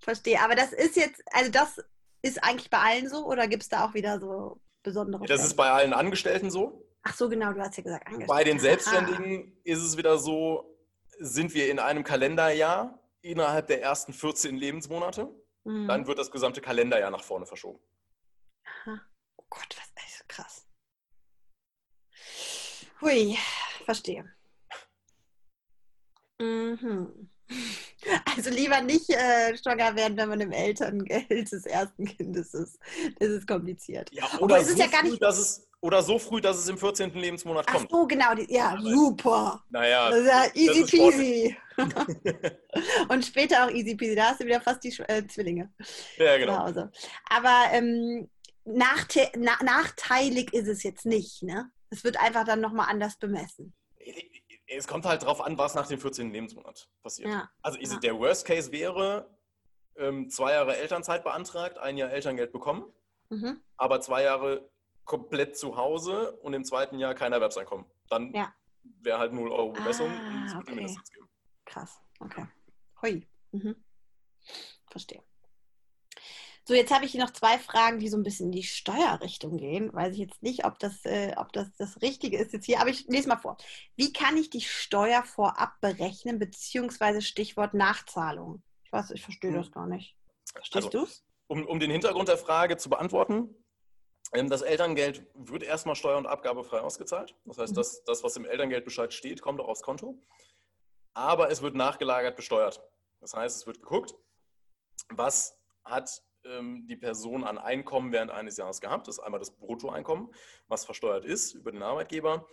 Verstehe. Aber das ist jetzt, also das ist eigentlich bei allen so oder gibt es da auch wieder so besondere Das Fälle? ist bei allen Angestellten so. Ach so, genau, du hast ja gesagt, angestellt. Bei den. Selbstständigen ist es wieder so, sind wir in einem Kalenderjahr innerhalb der ersten 14 Lebensmonate, Mhm. dann wird das gesamte Kalenderjahr nach vorne verschoben. Aha. Oh Gott, was das ist krass. Hui, verstehe. Mhm. [LAUGHS] Also lieber nicht äh, schwanger werden, wenn man im Elterngeld des ersten Kindes ist. Das ist kompliziert. Ja, oder, so ja früh, dass es, oder so früh, dass es im 14. Lebensmonat Ach kommt. so, genau. Die, ja, super. Naja, Das ist ja easy peasy. [LAUGHS] [LAUGHS] Und später auch easy peasy. Da hast du wieder fast die äh, Zwillinge ja, zu genau. Hause. Aber ähm, nachte na nachteilig ist es jetzt nicht. Ne? Es wird einfach dann nochmal anders bemessen. Es kommt halt drauf an, was nach dem 14. Lebensmonat passiert. Ja. Also ist Ja. der Worst Case wäre, ähm, zwei Jahre Elternzeit beantragt, ein Jahr Elterngeld bekommen, Mhm. aber zwei Jahre komplett zu Hause und im zweiten Jahr kein Erwerbseinkommen. Dann Ja. wäre halt 0 Euro Bemessung Ah, und es würde okay. geben. Krass. Okay. Hui. Mhm. Verstehe. So, jetzt habe ich hier noch zwei Fragen, die so ein bisschen in die Steuerrichtung gehen. Weiß ich jetzt nicht, ob das, äh, ob das das Richtige ist jetzt hier, aber ich lese mal vor. Wie kann ich die Steuer vorab berechnen, beziehungsweise Stichwort Nachzahlung? Ich weiß, ich verstehe Hm. das gar nicht. Verstehst Also, du's? um, um den Hintergrund der Frage zu beantworten, ähm, das Elterngeld wird erstmal steuer- und abgabefrei ausgezahlt. Das heißt, Mhm. das, das, was im Elterngeldbescheid steht, kommt auch aufs Konto. Aber es wird nachgelagert besteuert. Das heißt, es wird geguckt, was hat ähm, die Person an Einkommen während eines Jahres gehabt. Das ist einmal das Bruttoeinkommen, was versteuert ist über den Arbeitgeber.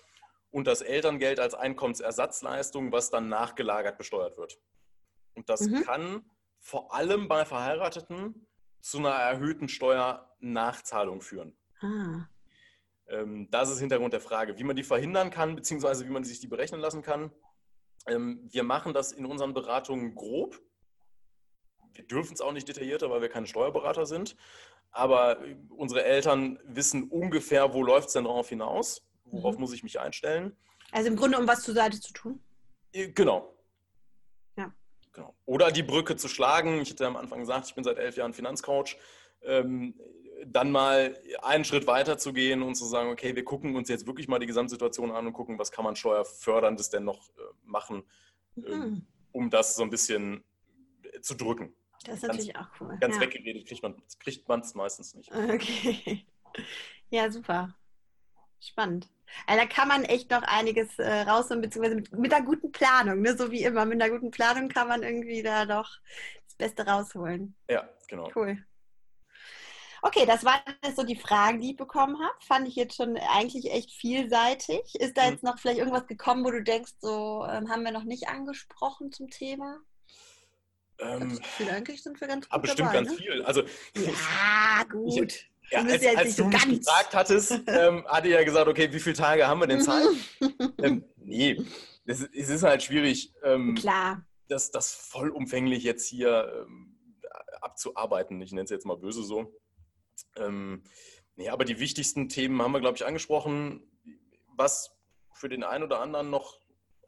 Und das Elterngeld als Einkommensersatzleistung, was dann nachgelagert besteuert wird. Und das Mhm. kann vor allem bei Verheirateten zu einer erhöhten Steuernachzahlung führen. Ah. Ähm, Das ist Hintergrund der Frage, wie man die verhindern kann, beziehungsweise wie man sich die berechnen lassen kann. Ähm, Wir machen das in unseren Beratungen grob. Wir dürfen es auch nicht detaillierter, weil wir keine Steuerberater sind. Aber äh, unsere Eltern wissen ungefähr, wo läuft es denn drauf hinaus, worauf Mhm. muss ich mich einstellen. Also im Grunde, um was zur Seite zu tun. Äh, Genau. Ja. genau. Oder die Brücke zu schlagen. Ich hatte am Anfang gesagt, ich bin seit elf Jahren Finanzcoach. Ähm, dann mal einen Schritt weiter zu gehen und zu sagen, okay, wir gucken uns jetzt wirklich mal die Gesamtsituation an und gucken, was kann man steuerförderndes denn noch äh, machen, Mhm. ähm, um das so ein bisschen zu drücken. Das ist Ganz- natürlich auch cool. Ganz ja. weggeredet kriegt man es meistens nicht. Okay. [LAUGHS] Ja, super. Spannend. Also da kann man echt noch einiges äh, rausholen, beziehungsweise mit, mit einer guten Planung, ne? so wie immer. Mit einer guten Planung kann man irgendwie da doch das Beste rausholen. Ja, genau. Cool. Okay, das waren jetzt so die Fragen, die ich bekommen habe. Fand ich jetzt schon eigentlich echt vielseitig. Ist da Mhm. jetzt noch vielleicht irgendwas gekommen, wo du denkst, so ähm, haben wir noch nicht angesprochen zum Thema? Ich Ähm, eigentlich sind wir ganz gut aber bestimmt dabei. ganz ne? viel. Also, Ja, gut. ja, Wir müssen als, jetzt als du so mich ganz- gefragt hattest, [LAUGHS] ähm, hatte ich ja gesagt, okay, wie viele Tage haben wir denn Zeit? [LAUGHS] Ähm, nee, das, es ist halt schwierig, ähm, Klar. das, das vollumfänglich jetzt hier ähm, abzuarbeiten. Ich nenne es jetzt mal böse so. Ähm, nee, aber die wichtigsten Themen haben wir, glaube ich, angesprochen. Was für den einen oder anderen noch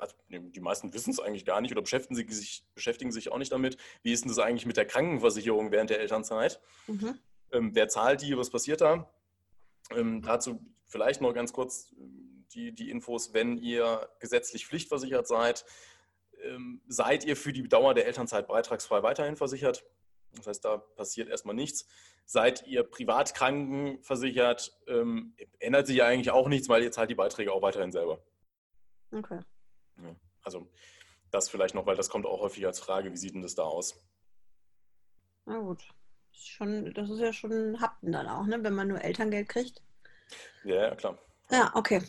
also die meisten wissen es eigentlich gar nicht oder beschäftigen sich, beschäftigen sich auch nicht damit. Wie ist denn das eigentlich mit der Krankenversicherung während der Elternzeit? Mhm. Ähm, wer zahlt die? Was passiert da? Ähm, dazu vielleicht noch ganz kurz ähm, die, die Infos, wenn ihr gesetzlich pflichtversichert seid, ähm, seid ihr für die Dauer der Elternzeit beitragsfrei weiterhin versichert. Das heißt, da passiert erstmal nichts. Seid ihr privat krankenversichert, ähm, ändert sich ja eigentlich auch nichts, weil ihr zahlt die Beiträge auch weiterhin selber. Okay. Ja, also das vielleicht noch, weil das kommt auch häufig als Frage, wie sieht denn das da aus? Na gut. Schon, das ist ja schon ein Happen dann auch, ne? wenn man nur Elterngeld kriegt. Ja, ja, klar. Ja, okay.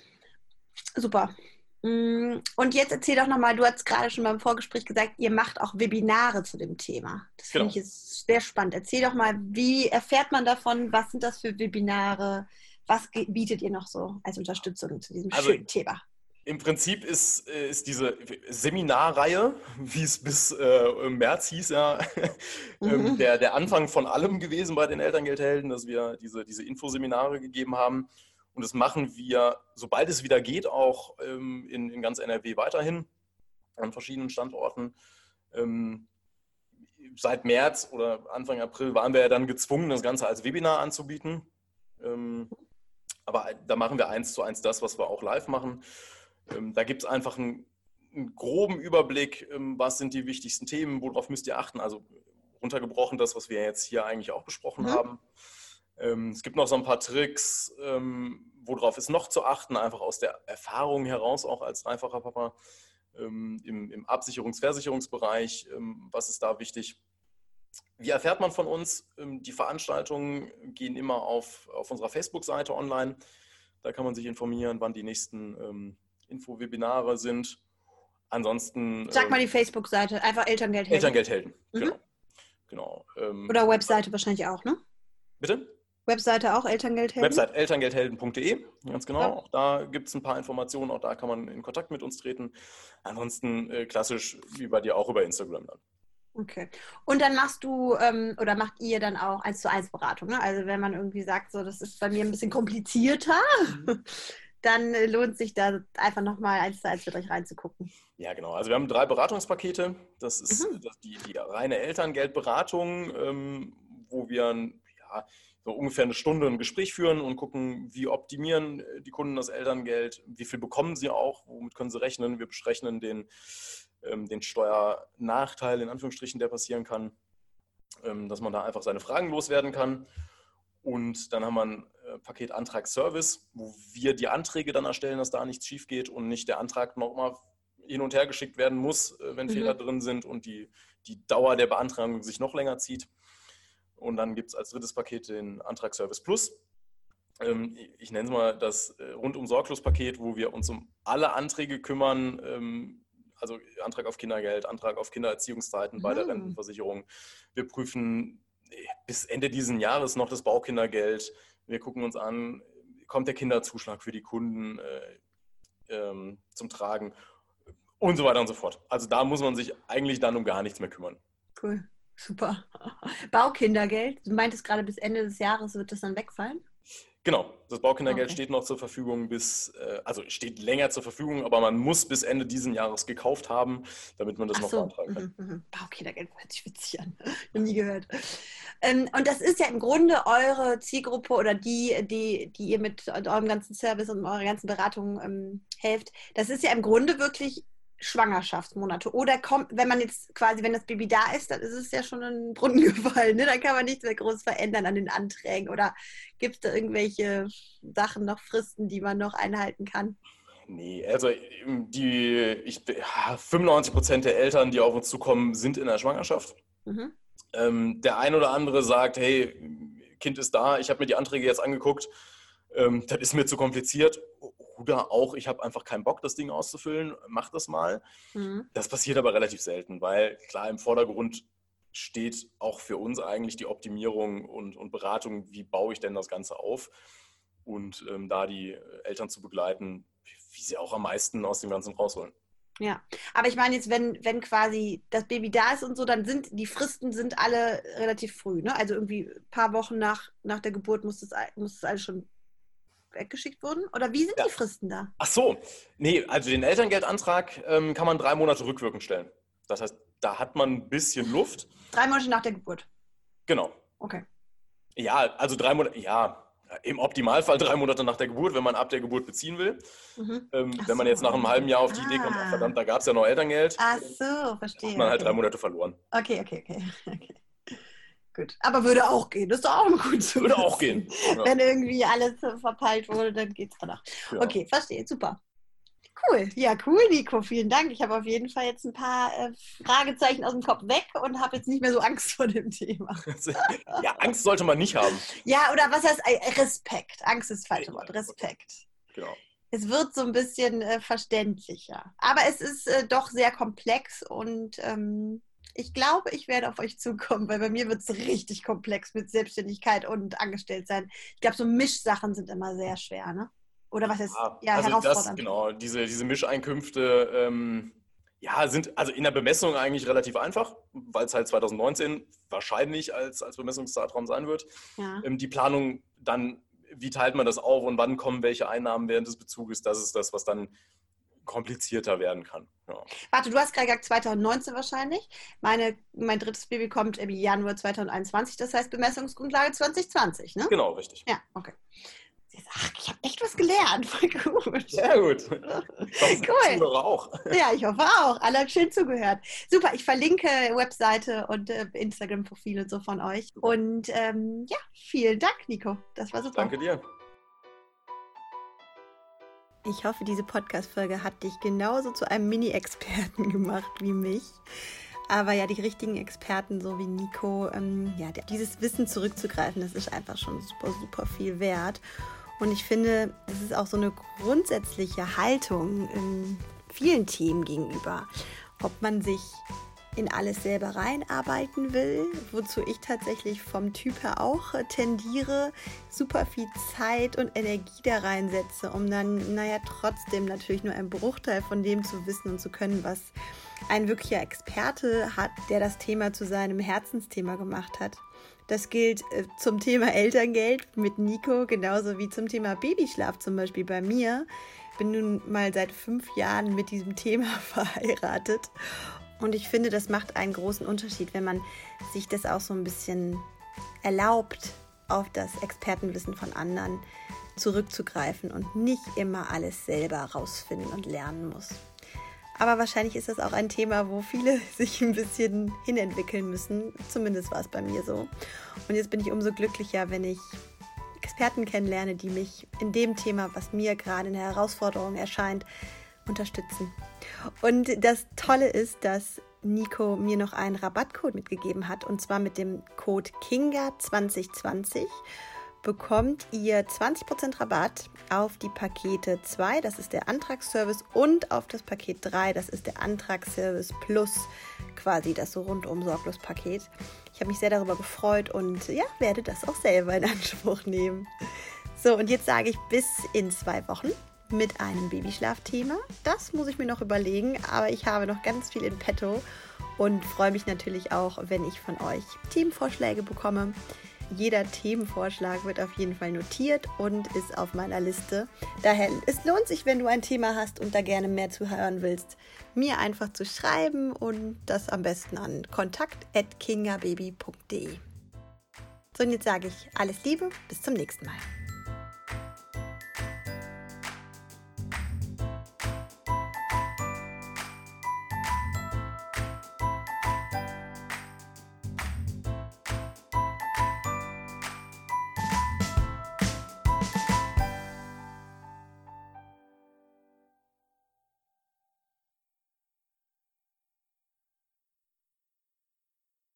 Super. Mm, und jetzt erzähl doch nochmal, du hast gerade schon beim Vorgespräch gesagt, ihr macht auch Webinare zu dem Thema. Das genau. finde ich jetzt sehr spannend. Erzähl doch mal, wie erfährt man davon? Was sind das für Webinare? Was bietet ihr noch so als Unterstützung zu diesem also, schönen Thema? Im Prinzip ist, äh, ist diese Seminarreihe, wie es bis äh, März hieß, ja, [LAUGHS] ähm, mhm. der, der Anfang von allem gewesen bei den Elterngeldhelden, dass wir diese, diese Infoseminare gegeben haben. Und das machen wir, sobald es wieder geht, auch ähm, in, in ganz NRW weiterhin an verschiedenen Standorten. Ähm, seit März oder Anfang April waren wir ja dann gezwungen, das Ganze als Webinar anzubieten. Ähm, aber da machen wir eins zu eins das, was wir auch live machen. Ähm, da gibt es einfach einen, einen, groben Überblick, ähm, was sind die wichtigsten Themen, worauf müsst ihr achten. Also runtergebrochen das, was wir jetzt hier eigentlich auch besprochen mhm. haben. Ähm, es gibt noch so ein paar Tricks, ähm, worauf ist noch zu achten, einfach aus der Erfahrung heraus, auch als dreifacher Papa ähm, im, im Absicherungs-, Versicherungsbereich. was ist da wichtig? Wie erfährt man von uns? Die Veranstaltungen gehen immer auf, auf unserer Facebook-Seite online. Da kann man sich informieren, wann die nächsten ähm, Info-Webinare sind. Ansonsten. Sag mal die Facebook-Seite, einfach Elterngeldhelden. Elterngeldhelden, mhm. genau. genau. Oder Webseite wahrscheinlich auch, ne? Bitte? Webseite auch Elterngeldhelden? Website elterngeldhelden.de, ganz genau. Ja. Auch da gibt es ein paar Informationen, auch da kann man in Kontakt mit uns treten. Ansonsten äh, klassisch wie bei dir auch über Instagram dann. Okay. Und dann machst du ähm, oder macht ihr dann auch eins zu eins Beratung, ne? Also wenn man irgendwie sagt, so das ist bei mir ein bisschen komplizierter, mhm. [LAUGHS] dann äh, lohnt sich da einfach nochmal eins zu eins mit euch reinzugucken. Ja, genau. Also wir haben drei Beratungspakete. Das ist mhm. die, die, reine Elterngeldberatung, ähm, wo wir ja, so ungefähr eine Stunde ein Gespräch führen und gucken, wie optimieren äh, die Kunden das Elterngeld, wie viel bekommen sie auch, womit können sie rechnen. Wir besprechen den, ähm, den Steuernachteil, in Anführungsstrichen, der passieren kann, ähm, dass man da einfach seine Fragen loswerden kann. Und dann haben wir ein Paket Antrag Service, wo wir die Anträge dann erstellen, dass da nichts schief geht und nicht der Antrag nochmal hin und her geschickt werden muss, äh, wenn mhm. Fehler drin sind und die, die Dauer der Beantragung sich noch länger zieht. Und dann gibt es als drittes Paket den Antrag Service Plus. Ähm, ich nenne es mal das äh, rundum Sorglos-Paket, wo wir uns um alle Anträge kümmern. Ähm, also Antrag auf Kindergeld, Antrag auf Kindererziehungszeiten bei der ah. Rentenversicherung. Wir prüfen äh, bis Ende dieses Jahres noch das Baukindergeld. Wir gucken uns an, kommt der Kinderzuschlag für die Kunden äh, ähm, zum Tragen und so weiter und so fort. Also da muss man sich eigentlich dann um gar nichts mehr kümmern. Cool. Super. [LAUGHS] Baukindergeld. Du meintest gerade, bis Ende des Jahres wird das dann wegfallen? Genau, das Baukindergeld okay. steht noch zur Verfügung bis, äh, also steht länger zur Verfügung, aber man muss bis Ende dieses Jahres gekauft haben, damit man das Ach noch so. beantragen kann. Mhm, mhm. Baukindergeld hört sich witzig an. [LAUGHS] Noch nie gehört. Ähm, und das ist ja im Grunde eure Zielgruppe oder die, die, die ihr mit eurem ganzen Service und eurer ganzen Beratung ähm, helft. Das ist ja im Grunde wirklich Schwangerschaftsmonate. Oder kommt, wenn man jetzt quasi, wenn das Baby da ist, dann ist es ja schon in den Brunnen gefallen. Ne? Dann kann man nichts mehr groß verändern an den Anträgen. Oder gibt es da irgendwelche Sachen noch, Fristen, die man noch einhalten kann? Nee, also die ich, 95 Prozent der Eltern, die auf uns zukommen, sind in der Schwangerschaft. Mhm. Ähm, der ein oder andere sagt, hey, Kind ist da, ich habe mir die Anträge jetzt angeguckt, ähm, das ist mir zu kompliziert oder auch, ich habe einfach keinen Bock, das Ding auszufüllen, mach das mal. Mhm. Das passiert aber relativ selten, weil klar im Vordergrund steht auch für uns eigentlich die Optimierung und, und Beratung, wie baue ich denn das Ganze auf und ähm, da die Eltern zu begleiten, wie sie auch am meisten aus dem Ganzen rausholen. Ja, aber ich meine jetzt, wenn, wenn quasi das Baby da ist und so, dann sind die Fristen sind alle relativ früh, ne? Also irgendwie ein paar Wochen nach, nach der Geburt muss das, muss das alles schon weggeschickt wurden? Oder wie sind ja. die Fristen da? Ach so, nee, also den Elterngeldantrag ähm, kann man drei Monate rückwirkend stellen. Das heißt, da hat man ein bisschen Luft. Drei Monate nach der Geburt. Genau. Okay. Ja, also drei Monate, ja, im Optimalfall drei Monate nach der Geburt, wenn man ab der Geburt beziehen will. Mhm. Ähm, wenn so. man jetzt nach einem halben Jahr auf die ah. Idee kommt, ach, verdammt, da gab es ja noch Elterngeld. Ach so, verstehe. Hat man halt okay. drei Monate verloren. Okay, okay, okay. [LAUGHS] okay. Gut. Aber würde auch gehen. Das ist doch auch mal gut zu Würde auch gehen. Ja. Wenn irgendwie alles verpeilt wurde, dann geht es danach. Ja. Okay, verstehe. Super. Cool. Ja, cool, Nico. Vielen Dank. Ich habe auf jeden Fall jetzt ein paar äh, Fragezeichen aus dem Kopf weg und habe jetzt nicht mehr so Angst vor dem Thema. [LAUGHS] ja, Angst sollte man nicht haben. Ja, oder was heißt äh, Respekt? Angst ist das falsche Wort. Respekt. Genau. Es wird so ein bisschen äh, verständlicher. Aber es ist äh, doch sehr komplex und ähm, ich glaube, ich werde auf euch zukommen, weil bei mir wird es richtig komplex mit Selbstständigkeit und Angestelltsein. Ich glaube, so Mischsachen sind immer sehr schwer, ne? Oder was ist ja, ja also herausfordernd? Das, genau, diese, diese Mischeinkünfte ähm, ja, sind also in der Bemessung eigentlich relativ einfach, weil es halt 2019 wahrscheinlich als, als Bemessungszeitraum sein wird. Ja. Ähm, die Planung dann, wie teilt man das auf und wann kommen welche Einnahmen während des Bezuges, das ist das, was dann komplizierter werden kann. Ja. Warte, du hast gerade gesagt 2019 wahrscheinlich. Meine, mein drittes Baby kommt im Januar 2021, das heißt Bemessungsgrundlage 2020, ne? Genau, richtig. Ja, okay. Ach, ich habe echt was gelernt. Voll gut. Sehr gut. [LAUGHS] Ich hoffe, cool. auch. Ja, ich hoffe auch. Alle haben schön zugehört. Super, ich verlinke Webseite und äh, Instagram-Profil und so von euch. Und ähm, ja, vielen Dank, Nico. Das war super. Danke dir. Ich hoffe, diese Podcast-Folge hat dich genauso zu einem Mini-Experten [LAUGHS] gemacht wie mich. Aber ja, die richtigen Experten, so wie Nico, ähm, ja, dieses Wissen zurückzugreifen, das ist einfach schon super, super viel wert. Und ich finde, es ist auch so eine grundsätzliche Haltung in vielen Themen gegenüber. Ob man sich in alles selber reinarbeiten will, wozu ich tatsächlich vom Typ her auch tendiere, super viel Zeit und Energie da reinsetze, um dann, naja, trotzdem natürlich nur einen Bruchteil von dem zu wissen und zu können, was ein wirklicher Experte hat, der das Thema zu seinem Herzensthema gemacht hat. Das gilt äh, zum Thema Elterngeld mit Nico, genauso wie zum Thema Babyschlaf zum Beispiel bei mir. Bin nun mal seit fünf Jahren mit diesem Thema [LAUGHS] verheiratet. Und ich finde, das macht einen großen Unterschied, wenn man sich das auch so ein bisschen erlaubt, auf das Expertenwissen von anderen zurückzugreifen und nicht immer alles selber rausfinden und lernen muss. Aber wahrscheinlich ist das auch ein Thema, wo viele [LAUGHS] sich ein bisschen hinentwickeln müssen. Zumindest war es bei mir so. Und jetzt bin ich umso glücklicher, wenn ich Experten kennenlerne, die mich in dem Thema, was mir gerade eine Herausforderung erscheint, unterstützen. Und das Tolle ist, dass Nico mir noch einen Rabattcode mitgegeben hat und zwar mit dem Code KINGA2020 bekommt ihr 20% Rabatt auf die Pakete 2, das ist der Antragsservice, und auf das Paket 3, das ist der Antragsservice Plus, quasi das so rundum sorglos Paket. Ich habe mich sehr darüber gefreut und ja, werde das auch selber in Anspruch nehmen. So, und jetzt sage ich bis in zwei Wochen mit einem Babyschlafthema. Das muss ich mir noch überlegen, aber ich habe noch ganz viel in petto und freue mich natürlich auch, wenn ich von euch Themenvorschläge bekomme. Jeder Themenvorschlag wird auf jeden Fall notiert und ist auf meiner Liste. Daher, es lohnt sich, wenn du ein Thema hast und da gerne mehr zu hören willst, mir einfach zu schreiben und das am besten an kontakt.kingababy.de. So, und jetzt sage ich alles Liebe, bis zum nächsten Mal.